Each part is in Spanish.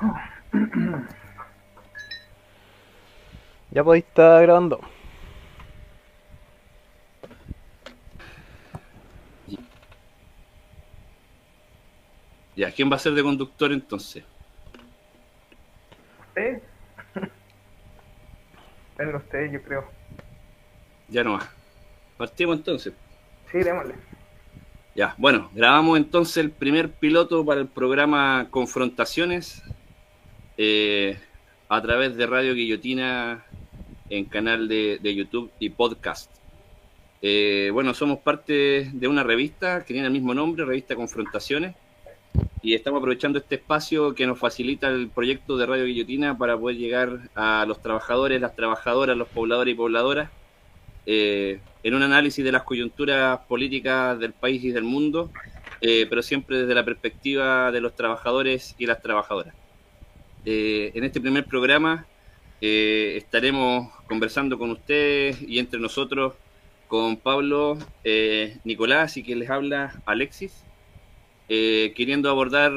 Ya podéis estar grabando. Ya, ¿quién va a ser de conductor entonces? ¿Usted? Venga usted, yo creo. Ya no va. Partimos entonces. Sí, démosle. Ya, bueno, grabamos entonces el primer piloto para el programa Confrontaciones eh, a través de Radio Guillotina en canal de, YouTube y podcast. Eh, bueno, somos parte de una revista que tiene el mismo nombre, Revista Confrontaciones, y estamos aprovechando este espacio que nos facilita el proyecto de Radio Guillotina para poder llegar a los trabajadores, las trabajadoras, los pobladores y pobladoras eh, en un análisis de las coyunturas políticas del país y del mundo, eh, pero siempre desde la perspectiva de los trabajadores y las trabajadoras. Eh, en este primer programa eh, estaremos conversando con ustedes y entre nosotros con Pablo, eh, Nicolás y que les habla Alexis, queriendo abordar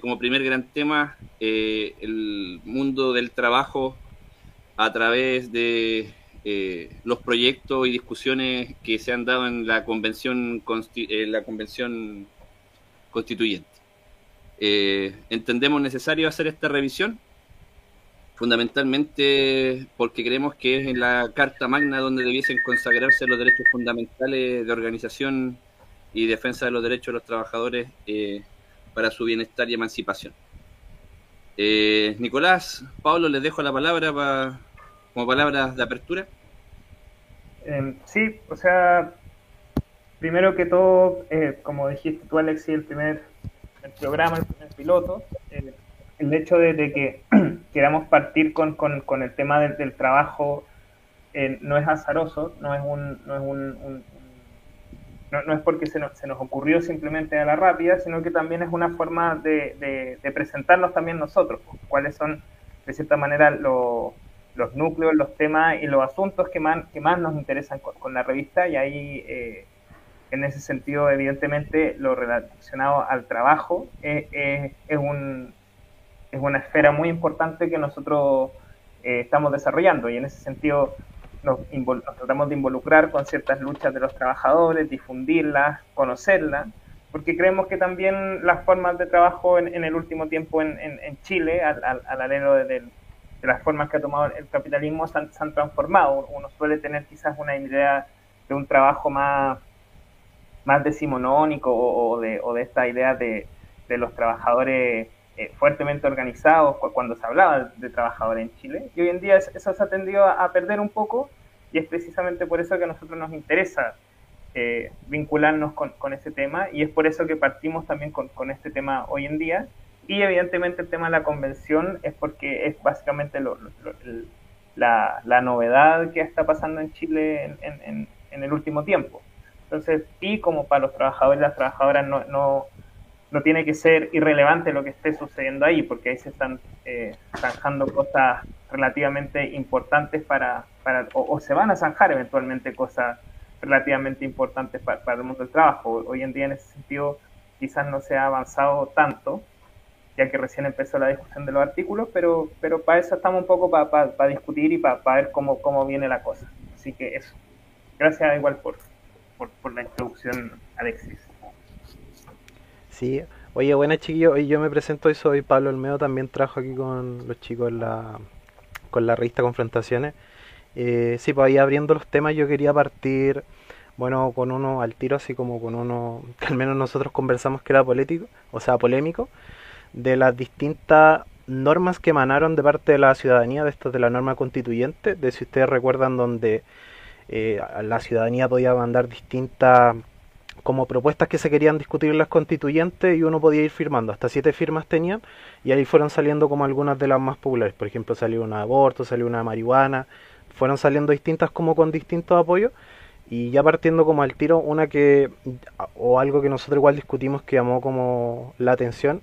como primer gran tema el mundo del trabajo a través de los proyectos y discusiones que se han dado en la convención, en la convención constituyente. Eh, entendemos necesario hacer esta revisión, fundamentalmente porque creemos que es en la Carta Magna donde debiesen consagrarse los derechos fundamentales de organización y defensa de los derechos de los trabajadores eh, para su bienestar y emancipación. Eh, Nicolás, Pablo, les dejo la palabra pa- como palabras de apertura. Eh, sí, o sea, primero que todo, eh, como dijiste tú, Alexis, el primer el programa, el primer piloto, el hecho de, de que queramos partir con, con, con el tema del, del trabajo eh, no es azaroso, no es un, no es un, un- no, no es porque se nos, se nos ocurrió simplemente a la rápida, sino que también es una forma de, de- de presentarnos también nosotros, pues, cuáles son de cierta manera lo- los núcleos, los temas y los asuntos que más, que más nos interesan con, con la revista. Y ahí eh, en ese sentido evidentemente lo relacionado al trabajo eh, eh, es, un, es una esfera muy importante que nosotros eh, estamos desarrollando y en ese sentido nos, nos tratamos de involucrar con ciertas luchas de los trabajadores, difundirlas, conocerlas, porque creemos que también las formas de trabajo en, en el último tiempo en, en, en Chile, al, al, al alero de- de las formas que ha tomado el capitalismo, se han, se han transformado. Uno suele tener quizás una idea de un trabajo más, más decimonónico o, de, o de esta idea de, los trabajadores eh, fuertemente organizados cu- cuando se hablaba de trabajadores en Chile. Y hoy en día es- eso se ha tendido a, perder un poco y es precisamente por eso que a nosotros nos interesa eh, vincularnos con, ese tema y es por eso que partimos también con, este tema hoy en día. Y evidentemente el tema de la convención es porque es básicamente lo- la, la novedad que está pasando en Chile en- en- en el último tiempo. Entonces, y como para los trabajadores y las trabajadoras no, no, no tiene que ser irrelevante lo que esté sucediendo ahí, porque ahí se están eh, zanjando cosas relativamente importantes para, para o, se van a zanjar eventualmente cosas relativamente importantes para, para el mundo del trabajo. Hoy en día en ese sentido quizás no se ha avanzado tanto, ya que recién empezó la discusión de los artículos, pero, pero para eso estamos un poco para, para, para discutir y para, para ver cómo, cómo viene la cosa. Así que eso. Gracias igual por, por, por la introducción, Alexis. Sí, oye, buena chiquillo, Oye, yo me presento y soy Pablo Olmedo, también trabajo aquí con los chicos en la, con la revista Confrontaciones. Eh, sí, pues ahí abriendo los temas yo quería partir, bueno, con uno al tiro, así como con uno que al menos nosotros conversamos que era político, o sea, polémico, de las distintas normas que emanaron de parte de la ciudadanía, de esto de la norma constituyente, de si ustedes recuerdan donde eh, la ciudadanía podía mandar distintas como propuestas que se querían discutir las constituyentes y uno podía ir firmando, hasta siete firmas tenían y ahí fueron saliendo como algunas de las más populares, por ejemplo salió una de aborto, salió una de marihuana, fueron saliendo distintas como con distintos apoyos y ya partiendo como al tiro una que o algo que nosotros igual discutimos que llamó como la atención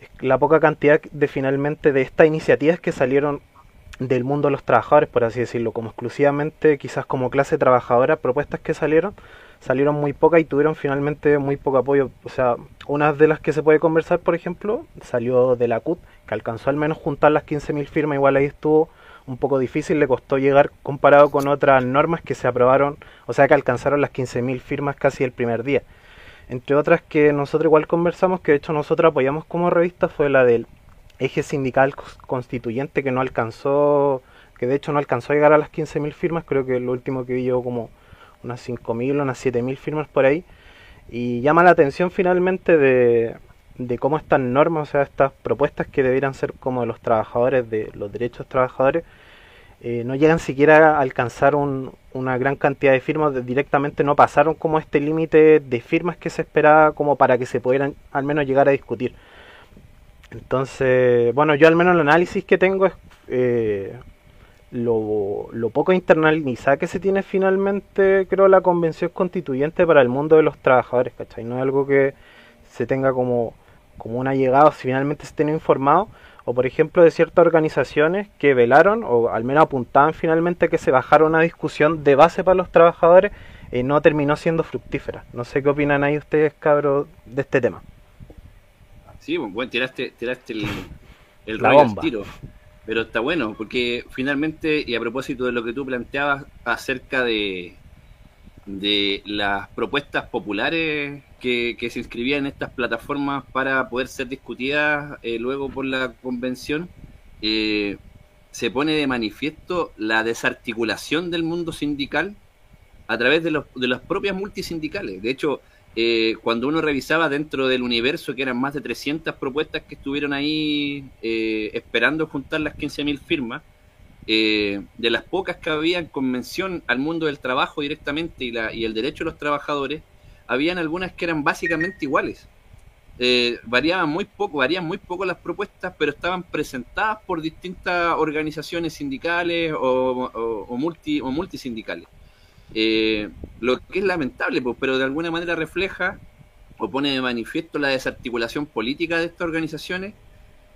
es la poca cantidad de finalmente de estas iniciativas que salieron del mundo de los trabajadores, por así decirlo, como exclusivamente quizás como clase trabajadora, propuestas que salieron, salieron muy pocas y tuvieron finalmente muy poco apoyo. O sea, una de las que se puede conversar, por ejemplo, salió de la CUT, que alcanzó al menos juntar las 15.000 firmas, igual ahí estuvo un poco difícil, le costó llegar comparado con otras normas que se aprobaron, o sea que alcanzaron las 15.000 firmas casi el primer día. Entre otras que nosotros igual conversamos, que de hecho nosotros apoyamos como revista, fue la del eje sindical constituyente que no alcanzó, que de hecho no alcanzó a llegar a las 15.000 firmas, creo que lo último que vi yo como unas 5.000, unas 7.000 firmas por ahí. Y llama la atención finalmente de, de cómo estas normas, o sea, estas propuestas que debieran ser como de los trabajadores, de los derechos trabajadores, eh, no llegan siquiera a alcanzar una gran cantidad de firmas, directamente no pasaron como este límite de firmas que se esperaba como para que se pudieran al menos llegar a discutir. Entonces, bueno, yo al menos el análisis que tengo es eh, lo, lo, poco internalizada que se tiene finalmente, creo, la convención constituyente para el mundo de los trabajadores, ¿cachai? No es algo que se tenga como, como una llegada, si finalmente se tiene informado, o por ejemplo de ciertas organizaciones que velaron, o al menos apuntaban finalmente que se bajara una discusión de base para los trabajadores, y no terminó siendo fructífera. No sé qué opinan ahí ustedes, cabros, de este tema. Sí, bueno, tiraste, tiraste el, el La bomba. tiro. Pero está bueno, porque finalmente, y a propósito de lo que tú planteabas acerca de, de las propuestas populares que, se inscribían en estas plataformas para poder ser discutidas eh, luego por la convención, eh, se pone de manifiesto la desarticulación del mundo sindical a través de, los, de las propias multisindicales. De hecho, eh, cuando uno revisaba dentro del universo, que eran más de 300 propuestas que estuvieron ahí eh, esperando juntar las 15.000 firmas, eh, de las pocas que había en convención al mundo del trabajo directamente y, la, y el derecho de los trabajadores, habían algunas que eran básicamente iguales. variaban muy poco, varían muy poco las propuestas, pero estaban presentadas por distintas organizaciones sindicales o multi, o multisindicales. Eh, lo que es lamentable, pues, pero de alguna manera refleja o pone de manifiesto la desarticulación política de estas organizaciones,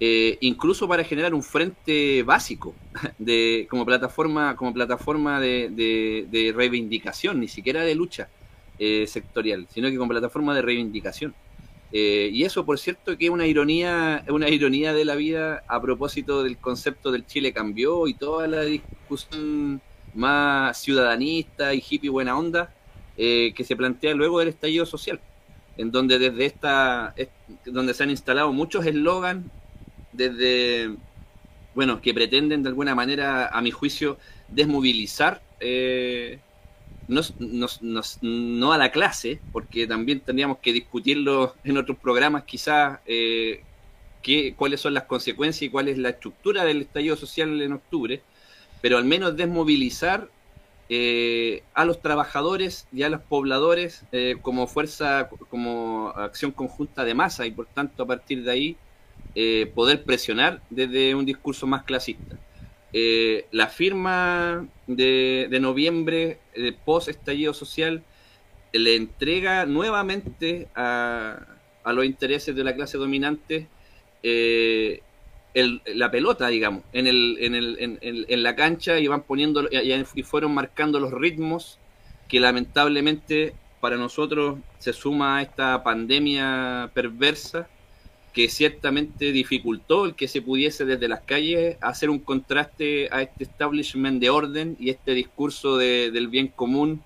eh, incluso para generar un frente básico de, como plataforma, como plataforma de, reivindicación, ni siquiera de lucha eh, sectorial, sino que como plataforma de reivindicación. y eso, por cierto, que es una ironía, una ironía de la vida a propósito del concepto del Chile cambió y toda la discusión más ciudadanista y hippie buena onda eh, que se plantea luego del estallido social, en donde desde esta, donde se han instalado muchos eslogans desde, bueno, que pretenden de alguna manera, a mi juicio, desmovilizar eh, no a la clase, porque también tendríamos que discutirlo en otros programas quizás, eh, cuáles son las consecuencias y cuál es la estructura del estallido social en octubre, pero al menos desmovilizar eh, a los trabajadores y a los pobladores eh, como fuerza, como acción conjunta de masa y por tanto a partir de ahí eh, poder presionar desde un discurso más clasista. la firma de, de noviembre post estallido social le entrega nuevamente a, a, los intereses de la clase dominante la pelota, digamos, en, el, en, el, en, la cancha y van poniendo y fueron marcando los ritmos que lamentablemente para nosotros se suma a esta pandemia perversa que ciertamente dificultó el que se pudiese desde las calles hacer un contraste a este establishment de orden y este discurso del bien común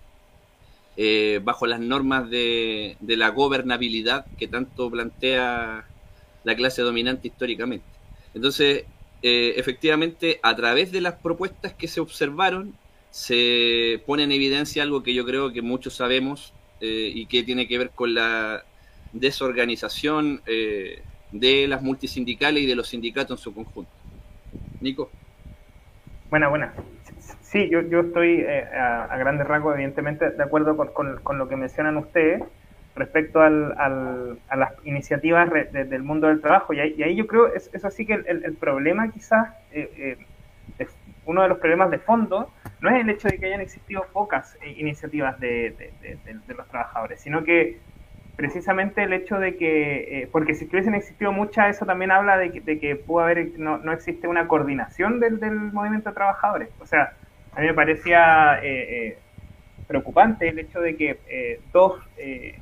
eh, bajo las normas de, de la gobernabilidad que tanto plantea la clase dominante históricamente. Entonces, eh, efectivamente, a través de las propuestas que se observaron, se pone en evidencia algo que yo creo que muchos sabemos eh, y que tiene que ver con la desorganización eh, de las multisindicales y de los sindicatos en su conjunto. Nico. Buena, buena. Sí, yo, yo estoy a, grandes rasgos, evidentemente, de acuerdo con, con lo que mencionan ustedes respecto al, a las iniciativas del mundo del trabajo. Y ahí, yo creo, es, es así que el, problema quizás, eh, eh, uno de los problemas de fondo, no es el hecho de que hayan existido pocas eh, iniciativas de, los trabajadores, sino que precisamente el hecho de que, porque si hubiesen existido muchas, eso también habla de que, de que pudo haber, no, no existe una coordinación del, del movimiento de trabajadores. O sea, a mí me parecía preocupante el hecho de que eh, dos, eh,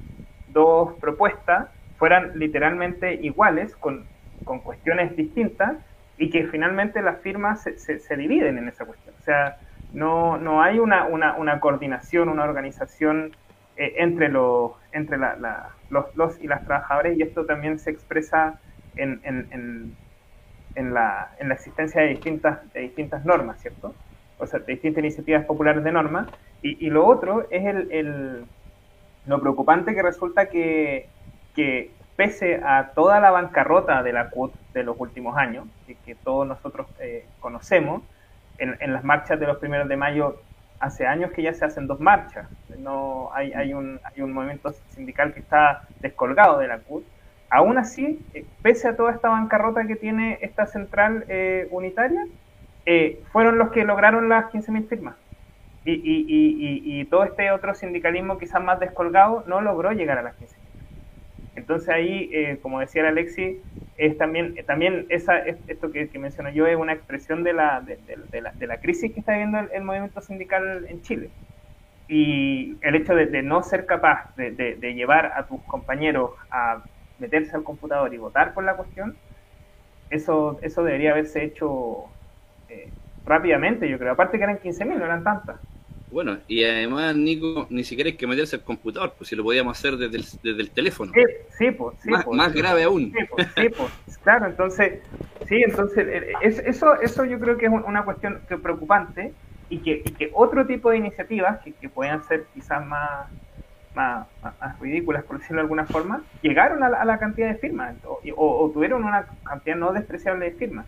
dos propuestas fueran literalmente iguales, con, con, cuestiones distintas, y que finalmente las firmas se, se, dividen en esa cuestión. O sea, no, no hay una, una, una coordinación, una organización eh, entre, los, entre la, los, los, y las trabajadoras, y esto también se expresa en, en, en, la, en la existencia de distintas, de distintas normas, ¿cierto? O sea, de distintas iniciativas populares de normas. Y, y lo otro es el, el, lo preocupante que resulta que, pese a toda la bancarrota de la CUT de los últimos años, que todos nosotros eh, conocemos, en, las marchas de los primeros de mayo hace años que ya se hacen dos marchas. No hay, hay, un, hay un movimiento sindical que está descolgado de la CUT. Aún así, eh, pese a toda esta bancarrota que tiene esta central eh, unitaria, eh, fueron los que lograron las 15.000 firmas. Y, y, todo este otro sindicalismo quizás más descolgado no logró llegar a las 15.000. Entonces ahí, eh, como decía Alexi, es también, también esa, esto que, menciono yo es una expresión de la, de, la, de la, crisis que está viviendo el, el, movimiento sindical en Chile. Y el hecho de, no ser capaz de, llevar a tus compañeros a meterse al computador y votar por la cuestión, eso, eso debería haberse hecho eh, rápidamente, yo creo. Aparte que eran 15.000, no eran tantas. Bueno, y además, Nico, ni siquiera hay que meterse al computador, pues si lo podíamos hacer desde el, desde el teléfono. Sí, sí, pues. Sí, más, pues, más grave aún. Sí, pues, sí, pues, claro, entonces, sí, entonces, es, eso, eso yo creo que es una cuestión que preocupante y que, y que otro tipo de iniciativas que, que puedan ser quizás más, más, más, ridículas, por decirlo de alguna forma, llegaron a la, a la cantidad de firmas o, o, o, tuvieron una cantidad no despreciable de firmas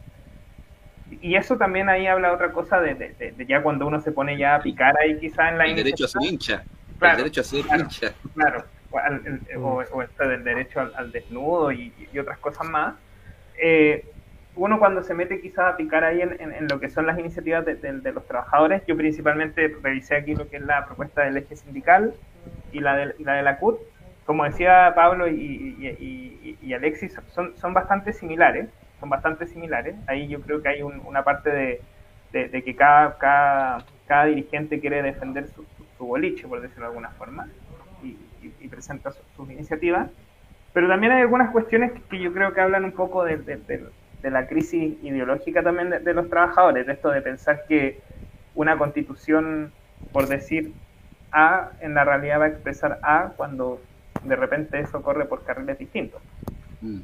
y eso también ahí habla otra cosa de, de, de, ya cuando uno se pone ya a picar ahí quizá en la el derecho a ser hincha. Claro, el derecho a ser claro, hincha. claro. O, el, o, o este del derecho al, al desnudo y, y, otras cosas más. Eh, uno cuando se mete quizás a picar ahí en, en, en lo que son las iniciativas de, de, de, los trabajadores yo principalmente revisé aquí lo que es la propuesta del eje sindical y la de, y la, de la CUT. Como decía Pablo y, y, y Alexis son, son bastante similares son bastante similares. Ahí yo creo que hay un, una parte de, de, que cada, cada, cada, dirigente quiere defender su, boliche, por decirlo de alguna forma, y, presenta sus su iniciativas. Pero también hay algunas cuestiones que, que yo creo que hablan un poco de, de la crisis ideológica también de, los trabajadores, de esto de pensar que una constitución, por decir A, en la realidad va a expresar A cuando de repente eso corre por carriles distintos. Mm.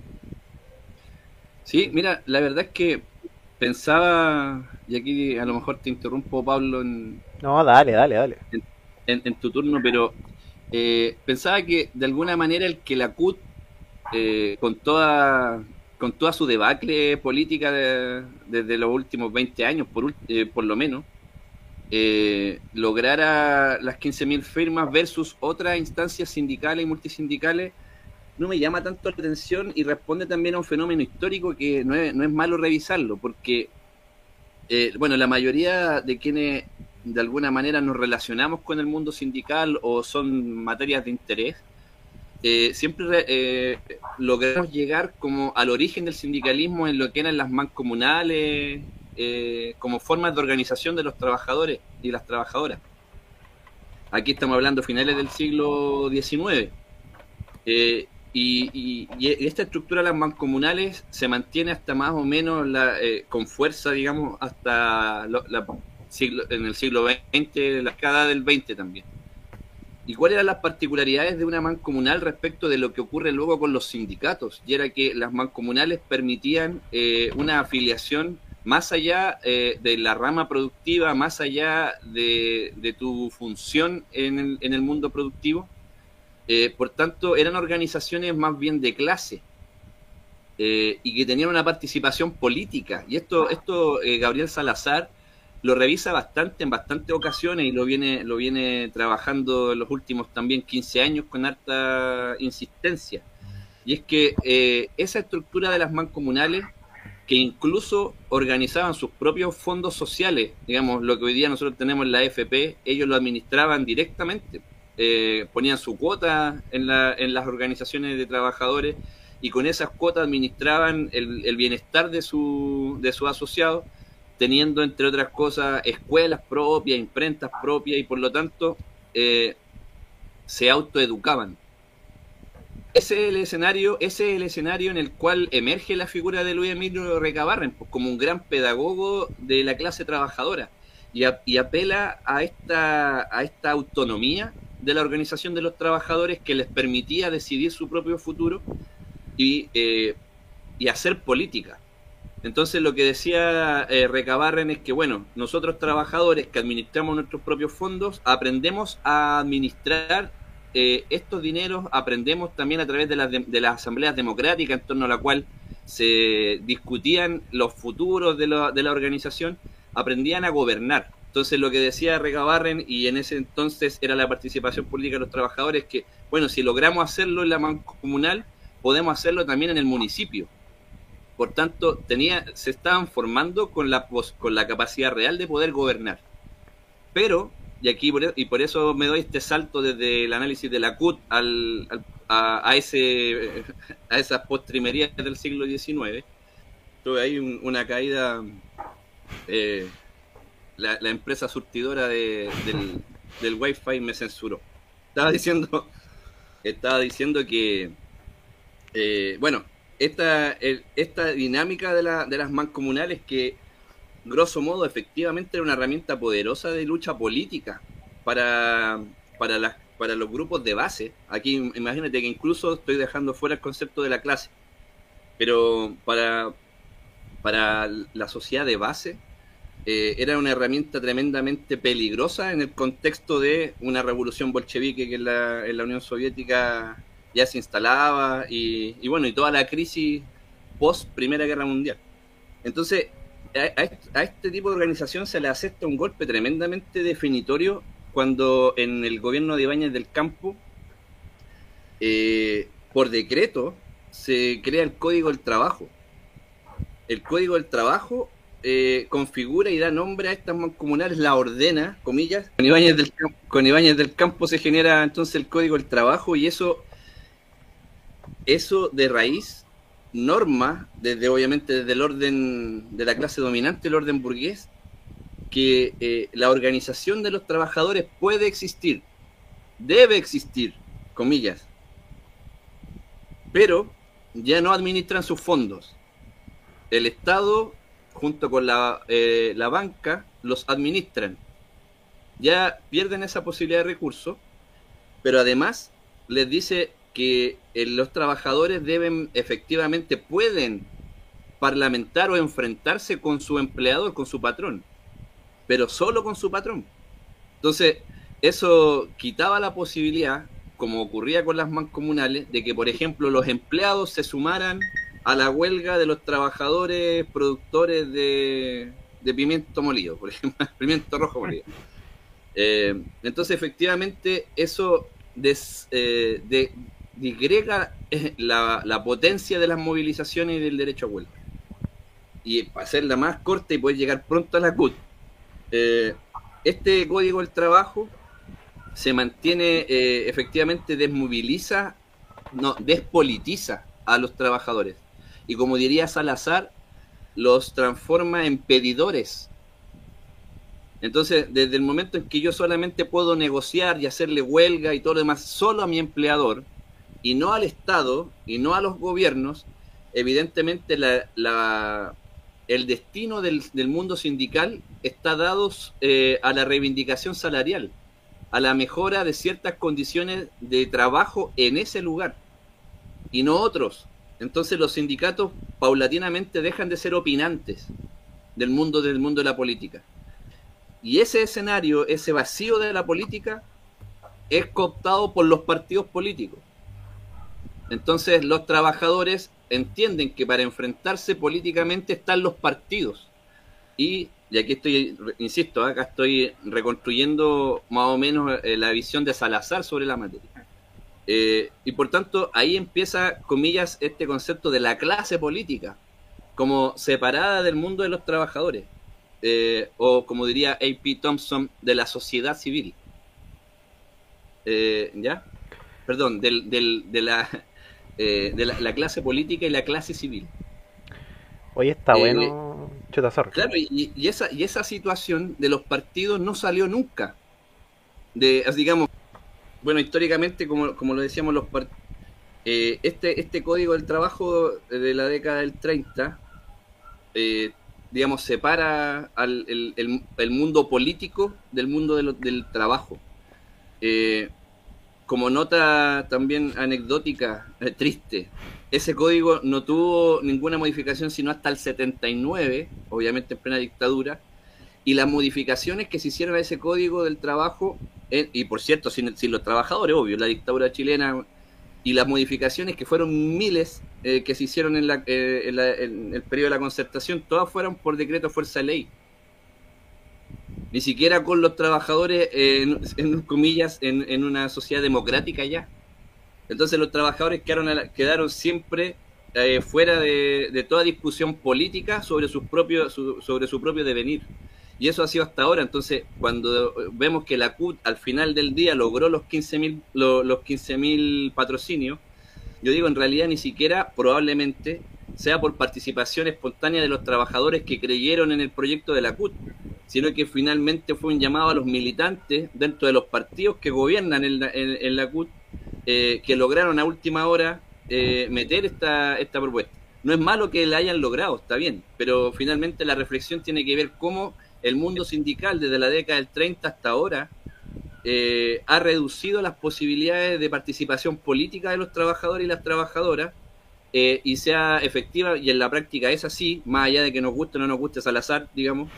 Sí, mira, la verdad es que pensaba, y aquí a lo mejor te interrumpo, Pablo, en... No, dale, dale, dale. En, en, en tu turno, pero eh, pensaba que de alguna manera el que la CUT, eh, con toda con toda su debacle política de, desde los últimos 20 años, por, eh, por lo menos, eh, lograra las 15.000 firmas versus otras instancias sindicales y multisindicales, no me llama tanto la atención y responde también a un fenómeno histórico que no es, no es malo revisarlo, porque, eh, bueno, la mayoría de quienes de alguna manera nos relacionamos con el mundo sindical o son materias de interés, eh, siempre eh, logramos llegar como al origen del sindicalismo en lo que eran las mancomunales, eh, como formas de organización de los trabajadores y las trabajadoras. Aquí estamos hablando finales del siglo XIX. Y, y, y, esta estructura de las mancomunales se mantiene hasta más o menos la, eh, con fuerza, digamos, hasta lo, la, siglo, en el siglo XX, la década del XX también. ¿Y cuáles eran las particularidades de una mancomunal respecto de lo que ocurre luego con los sindicatos? Y era que las mancomunales permitían eh, una afiliación más allá eh, de la rama productiva, más allá de, de tu función en el, en el, mundo productivo. Eh, por tanto, eran organizaciones más bien de clase eh, y que tenían una participación política. Y esto, esto Gabriel Salazar lo revisa bastante en bastantes ocasiones y lo viene, lo viene trabajando en los últimos también 15 años con harta insistencia. Y es que eh, esa estructura de las mancomunales, que incluso organizaban sus propios fondos sociales, digamos, lo que hoy día nosotros tenemos en la AFP, ellos lo administraban directamente, eh, ponían su cuota en, la, en las organizaciones de trabajadores y con esas cuotas administraban el, bienestar de su, de sus asociados teniendo entre otras cosas escuelas propias, imprentas propias y por lo tanto eh, se autoeducaban. Ese es el escenario, ese es el escenario en el cual emerge la figura de Luis Emilio Recabarren pues, como un gran pedagogo de la clase trabajadora y, y, apela a esta, a esta autonomía de la organización de los trabajadores que les permitía decidir su propio futuro y, eh, y hacer política. Entonces lo que decía eh, Recabarren es que, bueno, nosotros trabajadores que administramos nuestros propios fondos, aprendemos a administrar eh, estos dineros aprendemos también a través de las, de, las asambleas democráticas en torno a la cual se discutían los futuros de de la organización, aprendían a gobernar. Entonces lo que decía Recabarren, y en ese entonces era la participación política de los trabajadores, que bueno, si logramos hacerlo en la mancomunal, podemos hacerlo también en el municipio. Por tanto, tenía, se estaban formando con la, con la capacidad real de poder gobernar. Pero y aquí por, y por eso me doy este salto desde el análisis de la CUT al, a, ese, a esas postrimerías del siglo XIX. Tuve ahí una caída. Eh, la, empresa surtidora de, del, del Wi-Fi me censuró. Estaba diciendo, estaba diciendo que, eh, bueno, esta, esta dinámica de, la, de las mancomunales que grosso modo, efectivamente era una herramienta poderosa de lucha política para, para, las, para los grupos de base. Aquí imagínate que incluso estoy dejando fuera el concepto de la clase, pero para, para la sociedad de base eh, era una herramienta tremendamente peligrosa en el contexto de una revolución bolchevique que en la, Unión Soviética ya se instalaba y, y bueno, y toda la crisis post Primera Guerra Mundial. Entonces, a, este tipo de organización se le acepta un golpe tremendamente definitorio cuando en el gobierno de Ibáñez del Campo, eh, por decreto, se crea el Código del Trabajo. El Código del Trabajo eh, configura y da nombre a estas mancomunales, la ordena, comillas. Con Ibáñez, del, con Ibáñez del Campo se genera entonces el Código del Trabajo y eso, eso de raíz norma, desde obviamente desde el orden de la clase dominante, el orden burgués, que eh, la organización de los trabajadores puede existir, debe existir, comillas, pero ya no administran sus fondos. El Estado, junto con la, eh, la banca, los administran. Ya pierden esa posibilidad de recurso, pero además les dice que eh, los trabajadores deben, efectivamente, pueden parlamentar o enfrentarse con su empleador, con su patrón, pero solo con su patrón. Entonces, eso quitaba la posibilidad, como ocurría con las mancomunales, de que, por ejemplo, los empleados se sumaran a la huelga de los trabajadores productores de, pimiento molido, por ejemplo, pimiento rojo molido. Eh, entonces, efectivamente, eso des, eh, de, eh, la, la, potencia de las movilizaciones y del derecho a huelga. Y para hacerla más corta y poder llegar pronto a la CUT, eh, este código del trabajo se mantiene, efectivamente desmoviliza, no, despolitiza a los trabajadores. Y como diría Salazar, los transforma en pedidores. Entonces, desde el momento en que yo solamente puedo negociar y hacerle huelga y todo lo demás solo a mi empleador, y no al Estado y no a los gobiernos, evidentemente la, el destino del, mundo sindical está dado eh, a la reivindicación salarial, a la mejora de ciertas condiciones de trabajo en ese lugar y no otros. Entonces los sindicatos paulatinamente dejan de ser opinantes del mundo del mundo de la política. Y ese escenario, ese vacío de la política, es cooptado por los partidos políticos. Entonces los trabajadores entienden que para enfrentarse políticamente están los partidos. Y, y aquí estoy, insisto, acá estoy reconstruyendo más o menos eh, la visión de Salazar sobre la materia. Eh, y por tanto, ahí empieza, comillas, este concepto de la clase política, como separada del mundo de los trabajadores, eh, o como diría A.P. Thompson, de la sociedad civil. ¿Ya? Perdón, del, del, de la eh, de la, clase política y la clase civil. Hoy está eh, bueno, Claro, y, esa, y esa situación de los partidos no salió nunca. de, digamos, bueno, históricamente, como, como lo decíamos, los eh, este, este código del trabajo de la década del 30, eh, digamos, separa al, el, mundo político del mundo del trabajo. Eh, como nota también anecdótica, triste, ese código no tuvo ninguna modificación sino hasta el 79, obviamente en plena dictadura, y las modificaciones que se hicieron a ese código del trabajo, y por cierto, sin, los trabajadores, obvio, la dictadura chilena, y las modificaciones que fueron miles eh, que se hicieron en, la, eh, en, el periodo de la concertación, todas fueron por decreto fuerza de ley. Ni siquiera con los trabajadores, eh, en, comillas, en, una sociedad democrática ya. Entonces los trabajadores quedaron, quedaron siempre fuera de, de, toda discusión política sobre, sus propios, sobre su propio devenir. Y eso ha sido hasta ahora. Entonces, cuando vemos que la CUT al final del día logró los 15.000 los 15 patrocinios, yo digo, en realidad ni siquiera probablemente sea por participación espontánea de los trabajadores que creyeron en el proyecto de la CUT, sino que finalmente fue un llamado a los militantes dentro de los partidos que gobiernan en la, CUT, eh, que lograron a última hora eh, meter esta, esta propuesta. No es malo que la hayan logrado, está bien, pero finalmente la reflexión tiene que ver cómo el mundo sindical desde la década del 30 hasta ahora eh, ha reducido las posibilidades de participación política de los trabajadores y las trabajadoras eh, y sea efectiva, y en la práctica es así, más allá de que nos guste o no nos guste Salazar, digamos,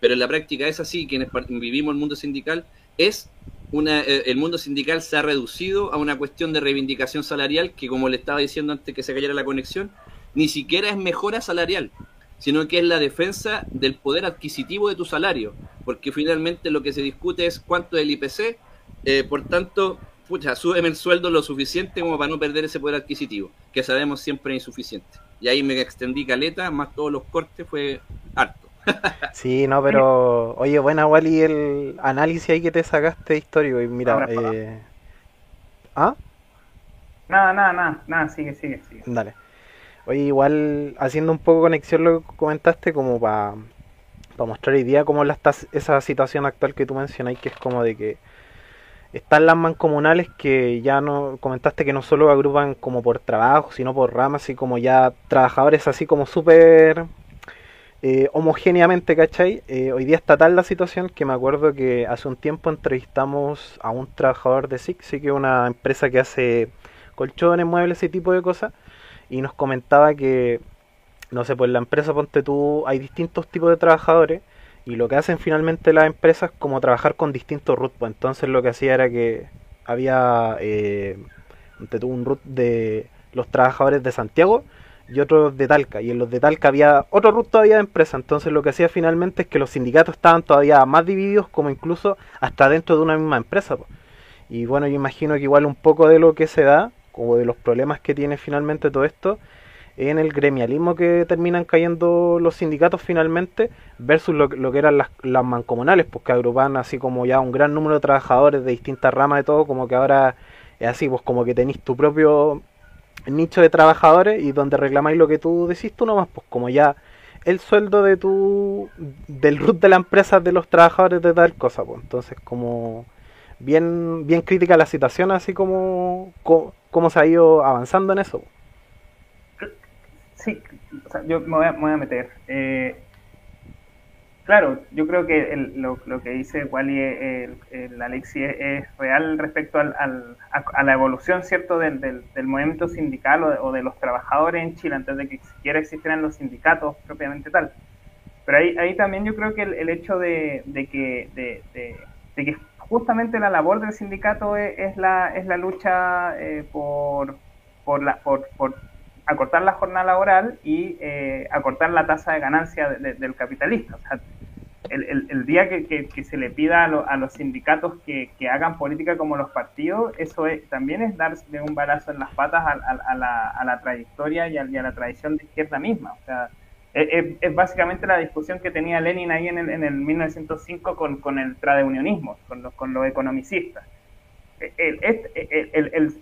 pero en la práctica es así, quienes vivimos el mundo sindical, es una, eh, el mundo sindical se ha reducido a una cuestión de reivindicación salarial que, como le estaba diciendo antes que se cayera la conexión, ni siquiera es mejora salarial sino que es la defensa del poder adquisitivo de tu salario, porque finalmente lo que se discute es cuánto es el IPC, eh, por tanto, pucha, súbeme el sueldo lo suficiente como para no perder ese poder adquisitivo, que sabemos siempre es insuficiente. Y ahí me extendí caleta, más todos los cortes, fue harto. sí, no, pero oye, buena Wally el análisis ahí que te sacaste histórico y mira, eh... ¿ah? Nada, nada, nada, nada, sigue, sigue, sigue. Dale. Oye, igual haciendo un poco conexión lo que comentaste, como para mostrar hoy día cómo la está esa situación actual que tú mencionáis, que es como de que están las mancomunales que ya no comentaste que no solo agrupan como por trabajo, sino por ramas y como ya trabajadores así como súper eh, homogéneamente, ¿cachai? Eh, hoy día está tal la situación que me acuerdo que hace un tiempo entrevistamos a un trabajador de SIC, sí que es una empresa que hace colchones, muebles, ese tipo de cosas y nos comentaba que, no sé, pues la empresa Ponte tú hay distintos tipos de trabajadores y lo que hacen finalmente las empresas es como trabajar con distintos root. Pues entonces lo que hacía era que había eh, un root de los trabajadores de Santiago y otro de Talca. Y en los de Talca había otro root todavía de empresa. Entonces lo que hacía finalmente es que los sindicatos estaban todavía más divididos como incluso hasta dentro de una misma empresa. Pues. Y bueno, yo imagino que igual un poco de lo que se da como de los problemas que tiene finalmente todo esto en el gremialismo que terminan cayendo los sindicatos finalmente versus lo, que eran las, las mancomunales, pues que agrupan así como ya un gran número de trabajadores de distintas ramas de todo, como que ahora es así, pues como que tenéis tu propio nicho de trabajadores y donde reclamáis lo que tú decís tú nomás, pues como ya el sueldo de tu del root de la empresa de los trabajadores de tal cosa, pues. Entonces como bien bien crítica la situación así como cómo se ha ido avanzando en eso. Sí, yo me voy a, meter. Eh, claro, yo creo que lo, que dice Wally, el, el Alexi, es, real respecto al, a, la evolución cierto del, del, movimiento sindical o de, los trabajadores en Chile antes de que siquiera existieran los sindicatos propiamente tal. Pero ahí, ahí también yo creo que el, hecho de, que, de, de que justamente la labor del sindicato es, la, es la lucha eh, por, por, la, por, por, acortar la jornada laboral y eh, acortar la tasa de ganancia del capitalista. O sea, el, el, día que, que, se le pida a, los sindicatos que, que, hagan política como los partidos, eso es, también es darle un balazo en las patas a, a, la, a la, trayectoria y a, y a la tradición de izquierda misma. O sea, es, básicamente la discusión que tenía Lenin ahí en el, en el 1905 con, con el tradeunionismo, con los, con los economicistas. El, el,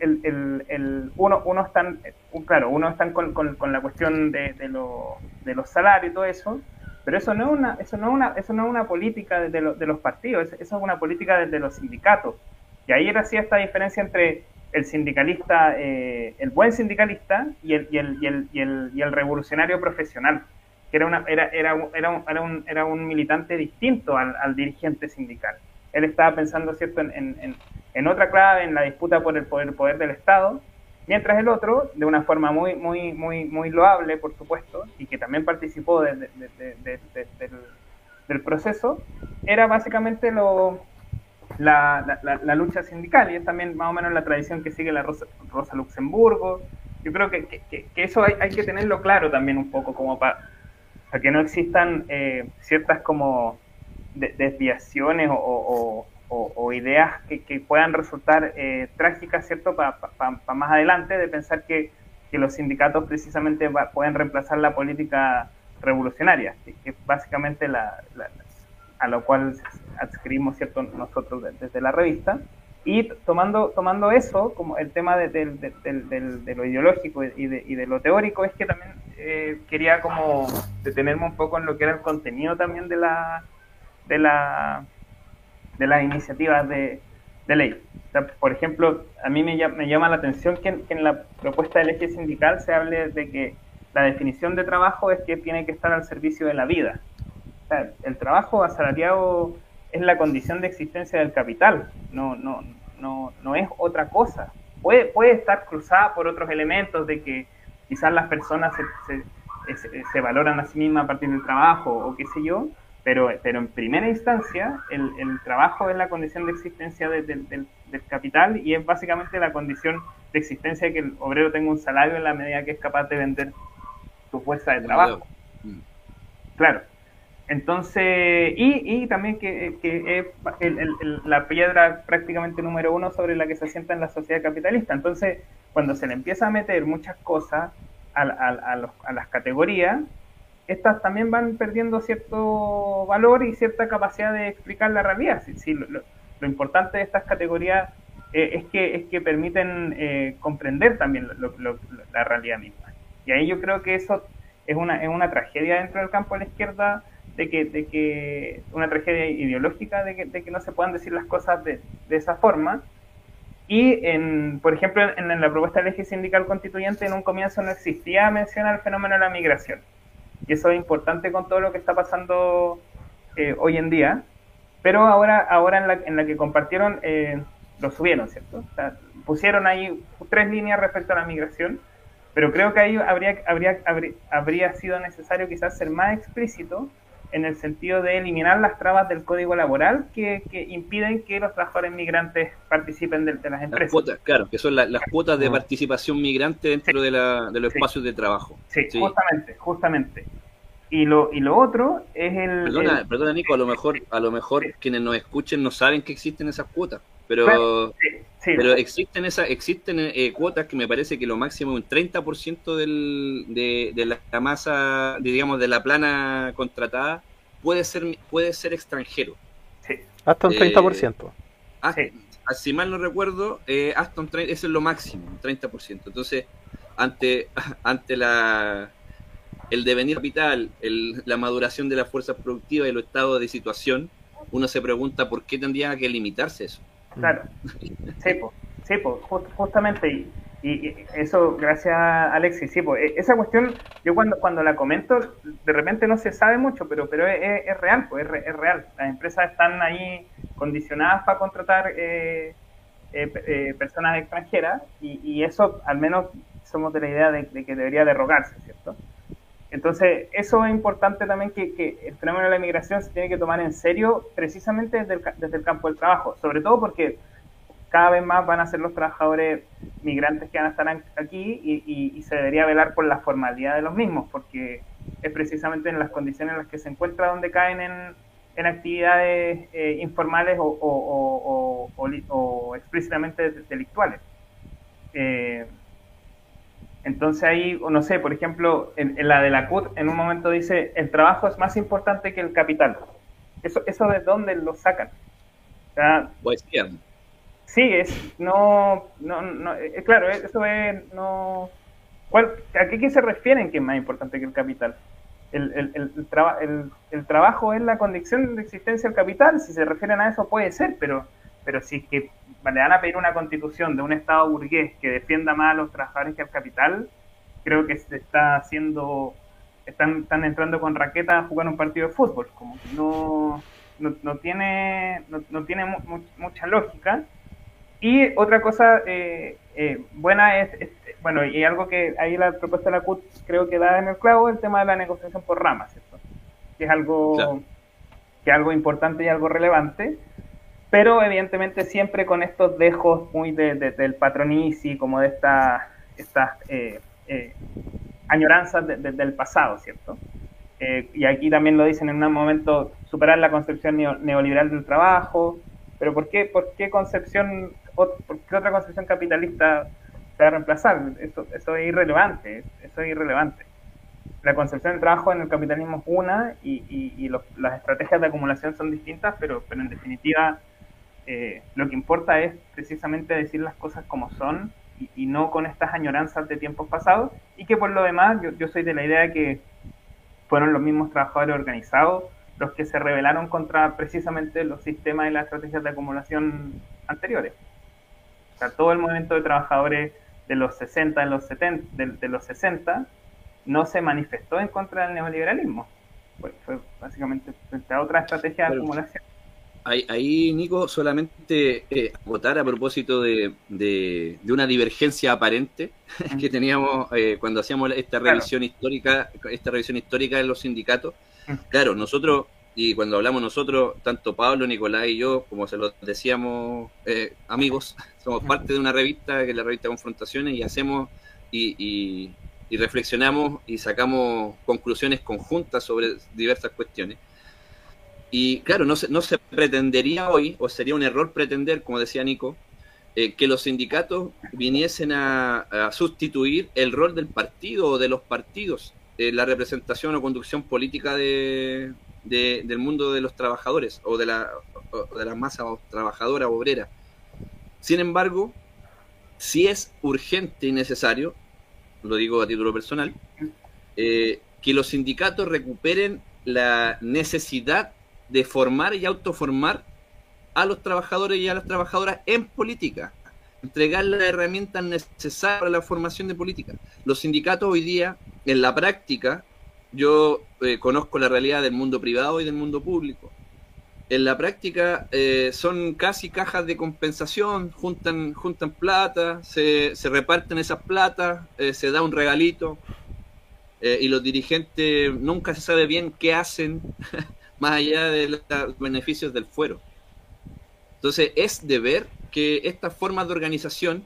el, el, uno, uno están, claro, uno están con, con, con la cuestión de, de, lo, de, los salarios y todo eso, Pero eso no es una, eso no una, eso no es una política de, de los partidos, eso es una política desde los sindicatos. Y ahí era así esta diferencia entre el sindicalista, eh, el buen sindicalista y el, y y y el revolucionario profesional, que era, una, era, era, era, un, era, un, era un militante distinto al, al, dirigente sindical. Él estaba pensando ¿cierto? En, en, en, otra clave, en la disputa por el poder, poder del Estado, mientras el otro, de una forma muy, muy, muy, muy loable, por supuesto, y que también participó de, de, de, del, del proceso, era básicamente lo, la, la, la, lucha sindical y es también más o menos la tradición que sigue la Rosa, Rosa Luxemburgo. Yo creo que, que, que eso hay, hay, que tenerlo claro también un poco, como para, para que no existan eh, ciertas como de, desviaciones o, o, o, o, ideas que, puedan resultar eh, trágicas, ¿cierto? Para pa, pa más adelante, de pensar que, que los sindicatos precisamente va, pueden reemplazar la política revolucionaria, que, que básicamente la, la, a lo cual adscribimos cierto nosotros desde la revista y tomando tomando eso como el tema de, de, de, de lo ideológico y de, y de, lo teórico es que también eh, quería como detenerme un poco en lo que era el contenido también de la de la de las iniciativas de, ley. Por ejemplo a mí me llama, la atención que que en la propuesta del eje sindical se hable de que la definición de trabajo es que tiene que estar al servicio de la vida. O sea, el trabajo asalariado es la condición de existencia del capital, no, no, no, no es otra cosa. Puede, puede estar cruzada por otros elementos de que quizás las personas se, se, se, valoran a sí mismas a partir del trabajo o qué sé yo, pero, pero en primera instancia el, el trabajo es la condición de existencia de, de, del, del capital y es básicamente la condición de existencia de que el obrero tenga un salario en la medida que es capaz de vender su fuerza de trabajo. Claro. Entonces, y, y también que, que es el, la piedra prácticamente número uno sobre la que se asienta en la sociedad capitalista. Entonces, cuando se le empieza a meter muchas cosas a, a, los, a las categorías, estas también van perdiendo cierto valor y cierta capacidad de explicar la realidad. Sí, lo, importante de estas categorías eh, es, que, es que permiten eh, comprender también la realidad misma. Y ahí yo creo que eso es una, es una tragedia dentro del campo de la izquierda de que, de que una tragedia ideológica de que, de que no se puedan decir las cosas de, de esa forma. Y, en, por ejemplo, en, la propuesta de eje sindical constituyente, en un comienzo no existía mención al fenómeno de la migración. Y eso es importante con todo lo que está pasando eh, hoy en día. Pero ahora, ahora en, la, en la que compartieron, eh, lo subieron, ¿cierto? Pusieron ahí tres líneas respecto a la migración. Pero creo que ahí habría, habría, habría, habría sido necesario quizás ser más explícito en el sentido de eliminar las trabas del código laboral que, que impiden que los trabajadores migrantes participen de, de las empresas. Las cuotas, claro, que son la, las cuotas de participación migrante dentro sí. de, la, de, los sí. espacios de trabajo. Sí, sí, justamente, justamente. Y lo, y lo otro es el perdona, el... perdona, Nico, a lo mejor, a lo mejor quienes nos escuchen no saben que existen esas cuotas, pero, claro, pero existen esas existen eh, cuotas que me parece que lo máximo es un 30% del, de, de la masa, digamos, de la plana contratada puede ser puede ser extranjero. Sí. Hasta un 30%. Eh, hasta, sí. Si mal no recuerdo, eh, hasta un 30, eso es lo máximo, un 30%. Entonces, ante, ante la, el devenir capital, el, la maduración de las fuerzas productivas y los estados de situación, uno se pregunta por qué tendría que limitarse eso. Claro, sí, po, sí po, justamente, y, eso, gracias Alexis, sí, pues esa cuestión, yo cuando, cuando la comento, de repente no se sabe mucho, pero, pero es, es real, pues es, es, real. Las empresas están ahí condicionadas para contratar eh, eh, eh, personas extranjeras y, y, eso al menos somos de la idea de, de, que debería derrogarse, ¿cierto? Entonces, eso es importante también que, que, el fenómeno de la inmigración se tiene que tomar en serio precisamente desde el, desde el campo del trabajo, sobre todo porque cada vez más van a ser los trabajadores migrantes que van a estar aquí y, se debería velar por la formalidad de los mismos, porque es precisamente en las condiciones en las que se encuentra donde caen en, actividades eh, informales o, o, o, explícitamente delictuales. Eh, entonces ahí, no sé, por ejemplo, en, en, la de la CUT en un momento dice, el trabajo es más importante que el capital. ¿Eso, eso de dónde lo sacan? O sea, bien Sí, es, no, no, no eh, claro, eso es, no, ¿cuál, ¿a qué, qué, se refieren que es más importante que el capital? el, el, el, el, trabajo es la condición de existencia del capital, si se refieren a eso puede ser, pero, pero si es que le van a pedir una constitución de un Estado burgués que defienda más a los trabajadores que al capital, creo que se está haciendo, están, están entrando con raqueta a jugar un partido de fútbol, como que no, no, tiene, no, tiene mucha lógica. Y otra cosa eh, eh, buena es, bueno, y algo que ahí la propuesta de la CUT creo que da en el clavo, el tema de la negociación por ramas, ¿cierto? Que es algo, que es algo importante y algo relevante pero evidentemente siempre con estos dejos muy de, del patronici, como de estas esta, eh, eh, añoranzas del pasado, ¿cierto? Eh, y aquí también lo dicen en un momento, superar la concepción neoliberal del trabajo, pero ¿por qué, por qué concepción, por qué otra concepción capitalista se va a reemplazar? Eso, eso es irrelevante, eso es irrelevante. La concepción del trabajo en el capitalismo es una y, y, las estrategias de acumulación son distintas, pero, pero en definitiva eh, lo que importa es precisamente decir las cosas como son y, no con estas añoranzas de tiempos pasados y que por lo demás yo, soy de la idea de que fueron los mismos trabajadores organizados los que se rebelaron contra precisamente los sistemas y las estrategias de acumulación anteriores. O sea, todo el movimiento de trabajadores de los 60, de los 70, de, los 60, no se manifestó en contra del neoliberalismo. Fue, fue básicamente frente a otra estrategia de acumulación ahí, Nico, solamente eh, votar a propósito de, de, una divergencia aparente que teníamos eh, cuando hacíamos esta revisión histórica, esta revisión histórica de los sindicatos. Claro, nosotros, y cuando hablamos nosotros, tanto Pablo, Nicolás y yo, como se lo decíamos eh, amigos, somos parte de una revista que es la revista Confrontaciones y hacemos y, y reflexionamos y sacamos conclusiones conjuntas sobre diversas cuestiones. Y claro, no se, no se pretendería hoy, o sería un error pretender, como decía Nico, eh, que los sindicatos viniesen a, sustituir el rol del partido o de los partidos, en la representación o conducción política de, del mundo de los trabajadores o de la, de la masa trabajadora obrera. Sin embargo, si es urgente y necesario, lo digo a título personal, eh, que los sindicatos recuperen la necesidad de formar y autoformar a los trabajadores y a las trabajadoras en política, entregar las herramientas necesarias para la formación de política. Los sindicatos hoy día, en la práctica, yo eh, conozco la realidad del mundo privado y del mundo público. En la práctica eh, son casi cajas de compensación, juntan, juntan plata, se, se reparten esas plata, eh, se da un regalito y los dirigentes nunca se sabe bien qué hacen más allá de los beneficios del fuero. Entonces es de ver que estas formas de organización,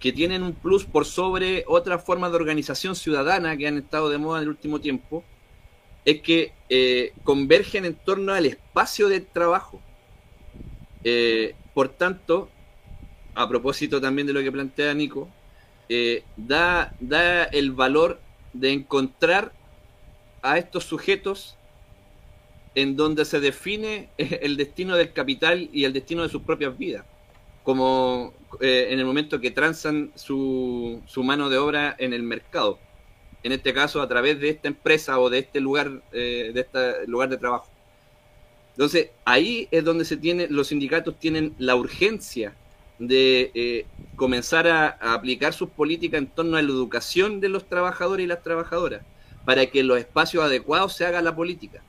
que tienen un plus por sobre otras formas de organización ciudadana que han estado de moda en el último tiempo, es que eh, convergen en torno al espacio de trabajo. Eh, por tanto, a propósito también de lo que plantea Nico, eh, da, da el valor de encontrar a estos sujetos en donde se define el destino del capital y el destino de sus propias vidas, como eh, en el momento que transan su, su, mano de obra en el mercado, en este caso a través de esta empresa o de este lugar, eh, de este lugar de trabajo. Entonces, ahí es donde se tiene, los sindicatos tienen la urgencia de eh, comenzar a, a, aplicar sus políticas en torno a la educación de los trabajadores y las trabajadoras, para que en los espacios adecuados se haga la política.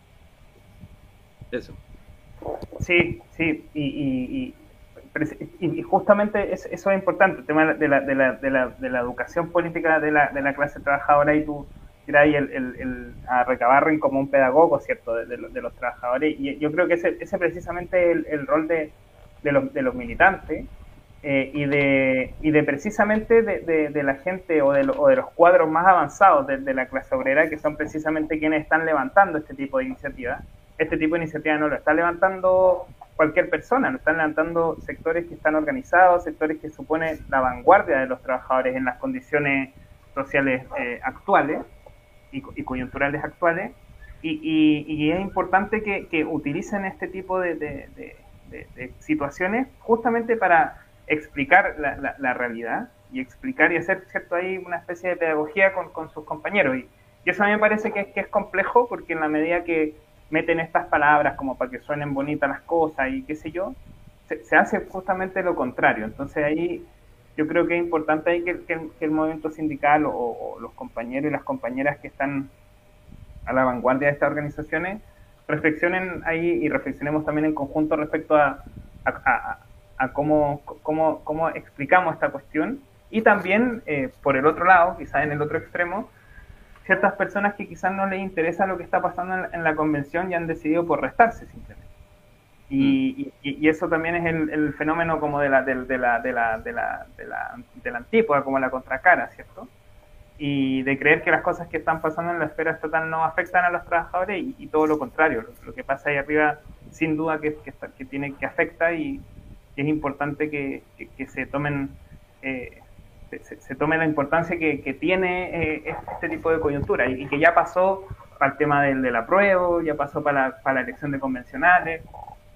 Eso. Sí, sí, y, y, justamente eso es importante, el tema de la, de la, de la, de la educación política de la, de la clase trabajadora y tú tiras el, el, el, a Recabarren como un pedagogo, ¿cierto?, de, de, los trabajadores. Y yo creo que ese, ese precisamente el, el rol de, de, los, de los militantes eh, y, de, y de precisamente de, de, la gente o de, o de los cuadros más avanzados de, la clase obrera, que son precisamente quienes están levantando este tipo de iniciativas este tipo de iniciativa no lo está levantando cualquier persona, lo están levantando sectores que están organizados, sectores que suponen la vanguardia de los trabajadores en las condiciones sociales eh, actuales y, coyunturales actuales. Y, es importante que, utilicen este tipo de, situaciones justamente para explicar la, realidad y explicar y hacer cierto ahí una especie de pedagogía con, sus compañeros. Y eso a mí me parece que que es complejo porque en la medida que meten estas palabras como para que suenen bonitas las cosas y qué sé yo, se, hace justamente lo contrario. Entonces ahí yo creo que es importante que, el movimiento sindical o, los compañeros y las compañeras que están a la vanguardia de estas organizaciones reflexionen ahí y reflexionemos también en conjunto respecto a, a, cómo, cómo, cómo, explicamos esta cuestión y también eh, por el otro lado, quizás en el otro extremo, ciertas personas que quizás no les interesa lo que está pasando en, la convención y han decidido por restarse simplemente. Y, y, eso también es el, fenómeno como de la, de, de, la, de, la, de, la, de, la, de la antípoda, como la contracara, ¿cierto? Y de creer que las cosas que están pasando en la esfera estatal no afectan a los trabajadores y, todo lo contrario. Lo, que pasa ahí arriba, sin duda que, que, que tiene que afecta y es importante que, que se tomen eh, se, tome la importancia que, tiene eh, este tipo de coyuntura y, que ya pasó para el tema del, del apruebo, ya pasó para la, para la elección de convencionales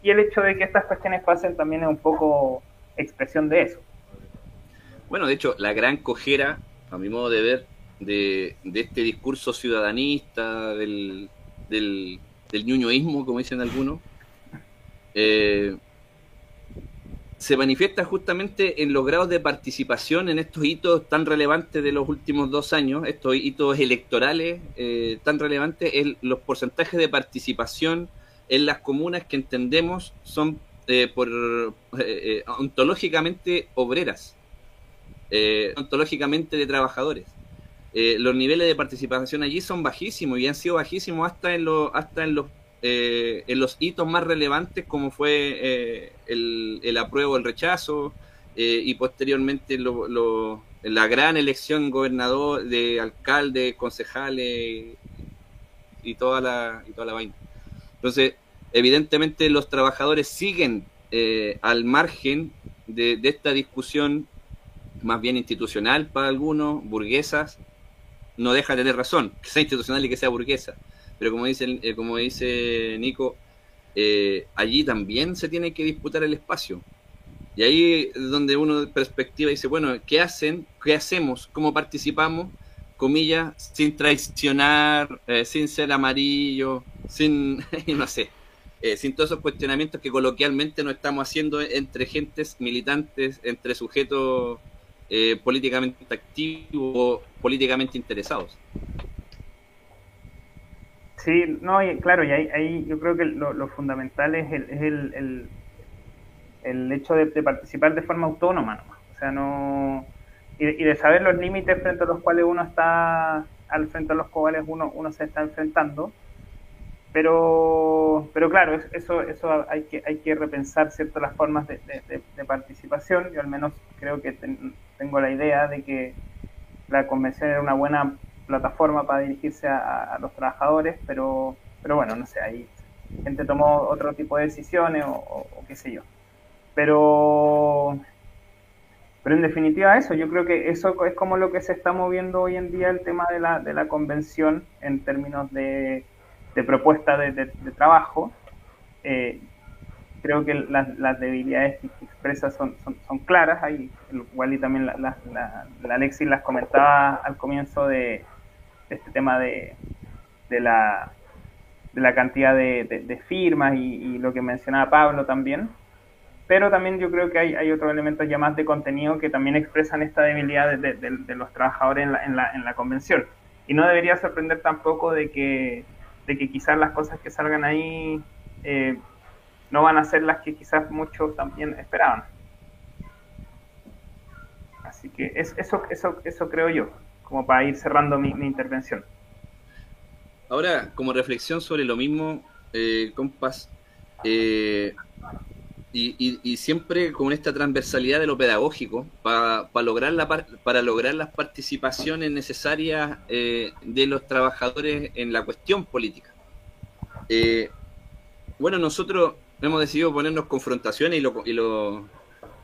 y el hecho de que estas cuestiones pasen también es un poco expresión de eso. Bueno, de hecho, la gran cojera, a mi modo de ver, de, este discurso ciudadanista, del, del, del ñuñoísmo, como dicen algunos, eh, se manifiesta justamente en los grados de participación en estos hitos tan relevantes de los últimos dos años, estos hitos electorales eh, tan relevantes, en los porcentajes de participación en las comunas que entendemos son eh, por eh, ontológicamente obreras, ontológicamente de trabajadores. los niveles de participación allí son bajísimos y han sido bajísimos hasta en, los hasta en los eh, en los hitos más relevantes como fue eh, el, el, apruebo, el rechazo eh, y posteriormente la gran elección gobernador, de alcalde, concejales y toda la, y toda la vaina. Entonces, evidentemente los trabajadores siguen al margen de, esta discusión más bien institucional para algunos, burguesas, no deja de tener razón, que sea institucional y que sea burguesa pero como dice, eh, como dice Nico, eh, allí también se tiene que disputar el espacio. Y ahí es donde uno de perspectiva dice, bueno, ¿qué hacen? ¿Qué hacemos? ¿Cómo participamos? Comillas, sin traicionar, eh, sin ser amarillo, sin, no sé, sin todos esos cuestionamientos que coloquialmente no estamos haciendo entre gentes militantes, entre sujetos políticamente activos, políticamente interesados. Sí, no, claro, y ahí, yo creo que lo, fundamental es el, es el, el, hecho de, participar de forma autónoma, o sea, no y, de saber los límites frente a los cuales uno está, al frente a los cuales uno, uno se está enfrentando, pero, pero claro, eso, eso hay que, hay que repensar ciertas las formas de, participación. Yo al menos creo que tengo la idea de que la convención era una buena plataforma para dirigirse a, los trabajadores, pero, pero bueno, no sé, ahí gente tomó otro tipo de decisiones o, qué sé yo. Pero, pero en definitiva eso, yo creo que eso es como lo que se está moviendo hoy en día el tema de la, de la convención en términos de, de propuesta de, trabajo. Eh, creo que las, debilidades expresas son, son, claras, ahí igual y también la, la, la, Alexis las comentaba al comienzo de, este tema de, de, la, de la cantidad de, firmas y, lo que mencionaba Pablo también. Pero también yo creo que hay, hay otros elementos ya más de contenido que también expresan esta debilidad de, los trabajadores en la, en, la, en la convención. Y no debería sorprender tampoco de que, de que quizás las cosas que salgan ahí eh, no van a ser las que quizás muchos también esperaban. Así que es, eso, eso, eso creo yo como para ir cerrando mi, intervención. Ahora, como reflexión sobre lo mismo, eh, compas, eh, y, siempre con esta transversalidad de lo pedagógico, para lograr, la, para lograr las participaciones necesarias eh, de los trabajadores en la cuestión política. Eh, bueno, nosotros hemos decidido ponernos confrontaciones y lo,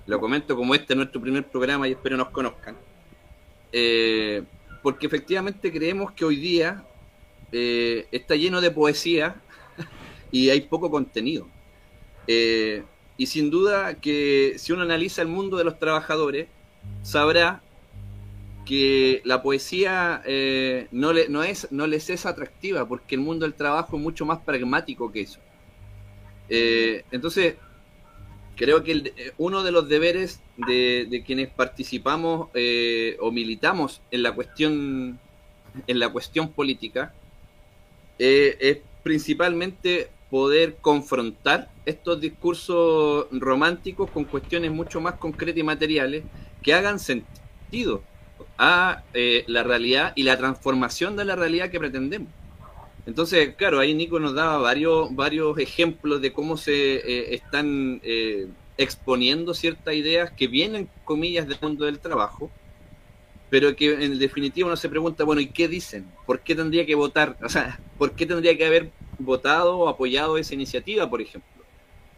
lo, comento como este es nuestro primer programa y espero nos conozcan. Porque efectivamente creemos que hoy día eh, está lleno de poesía y hay poco contenido. Eh, y sin duda que si uno analiza el mundo de los trabajadores, sabrá que la poesía eh, no, le, no, es, no les es atractiva, porque el mundo del trabajo es mucho más pragmático que eso. Entonces, creo que eh, uno de los deberes de, quienes participamos o militamos en la cuestión, en la cuestión política es principalmente poder confrontar estos discursos románticos con cuestiones mucho más concretas y materiales que hagan sentido a eh, la realidad y la transformación de la realidad que pretendemos. Entonces, claro, ahí Nico nos daba varios, varios ejemplos de cómo se eh, están eh, exponiendo ciertas ideas que vienen, comillas, del mundo del trabajo, pero que en definitiva uno se pregunta, bueno, ¿y qué dicen? ¿Por qué tendría que votar? O sea, ¿por qué tendría que haber votado o apoyado esa iniciativa, por ejemplo?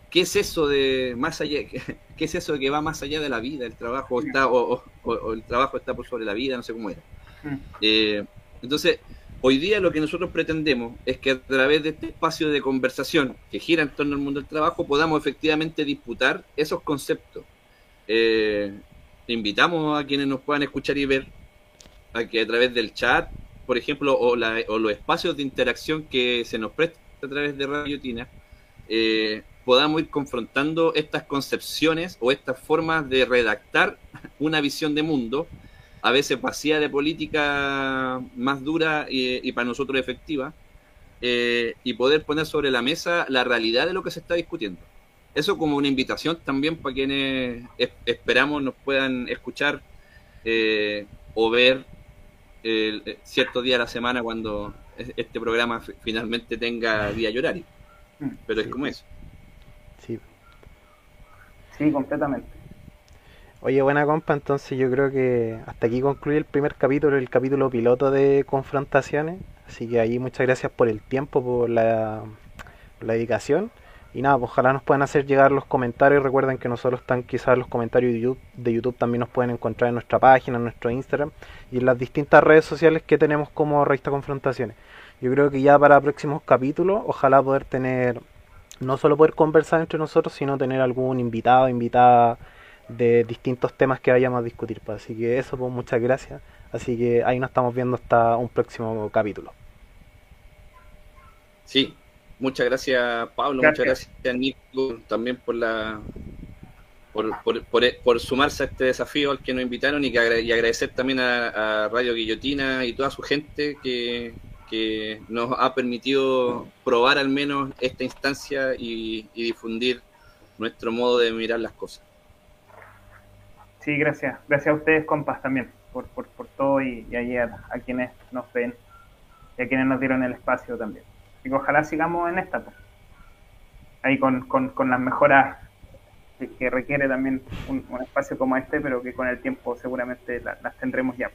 ¿Qué es eso de más allá? ¿Qué es eso que va más allá de la vida? El trabajo está o, el trabajo está por sobre la vida, no sé cómo era. Mm. Eh, entonces, hoy día lo que nosotros pretendemos es que a través de este espacio de conversación que gira en torno al mundo del trabajo podamos efectivamente disputar esos conceptos. Eh, invitamos a quienes nos puedan escuchar y ver a que a través del chat, por ejemplo, o, los espacios de interacción que se nos prestan a través de Radio Tina, eh, podamos ir confrontando estas concepciones o estas formas de redactar una visión de mundo, a veces vacía de política más dura y, para nosotros efectiva, eh, y poder poner sobre la mesa la realidad de lo que se está discutiendo. Eso como una invitación también para quienes esperamos nos puedan escuchar eh, o ver eh, ciertos días a la semana cuando este programa finalmente tenga día y horario. Mm. Pero es como eso. Sí, completamente. Oye, buena compa, entonces yo creo que hasta aquí concluye el primer capítulo, el capítulo piloto de confrontaciones. Así que ahí muchas gracias por el tiempo, por la, la dedicación. Y nada, pues ojalá nos puedan hacer llegar los comentarios. Recuerden que nosotros están quizás los comentarios de YouTube, de YouTube también nos pueden encontrar en nuestra página, en nuestro Instagram y en las distintas redes sociales que tenemos como Revista Confrontaciones. Yo creo que ya para próximos capítulos, ojalá poder tener no solo poder conversar entre nosotros, sino tener algún invitado, invitada de distintos temas que vayamos a discutir. Pues. Así que eso, pues muchas gracias. Así que ahí nos estamos viendo hasta un próximo capítulo. Sí, muchas gracias Pablo, muchas gracias Nico también por la por, por, sumarse a este desafío al que nos invitaron y, que y agradecer también a Radio Guillotina y toda su gente que, que nos ha permitido probar al menos esta instancia y, difundir nuestro modo de mirar las cosas. Sí, gracias. Gracias a ustedes, compas, también, por, por, todo y, ayer a, quienes nos ven y a quienes nos dieron el espacio también. Y ojalá sigamos en esta, pues. ahí con, con, las mejoras que, requiere también un, espacio como este, pero que con el tiempo seguramente las tendremos ya.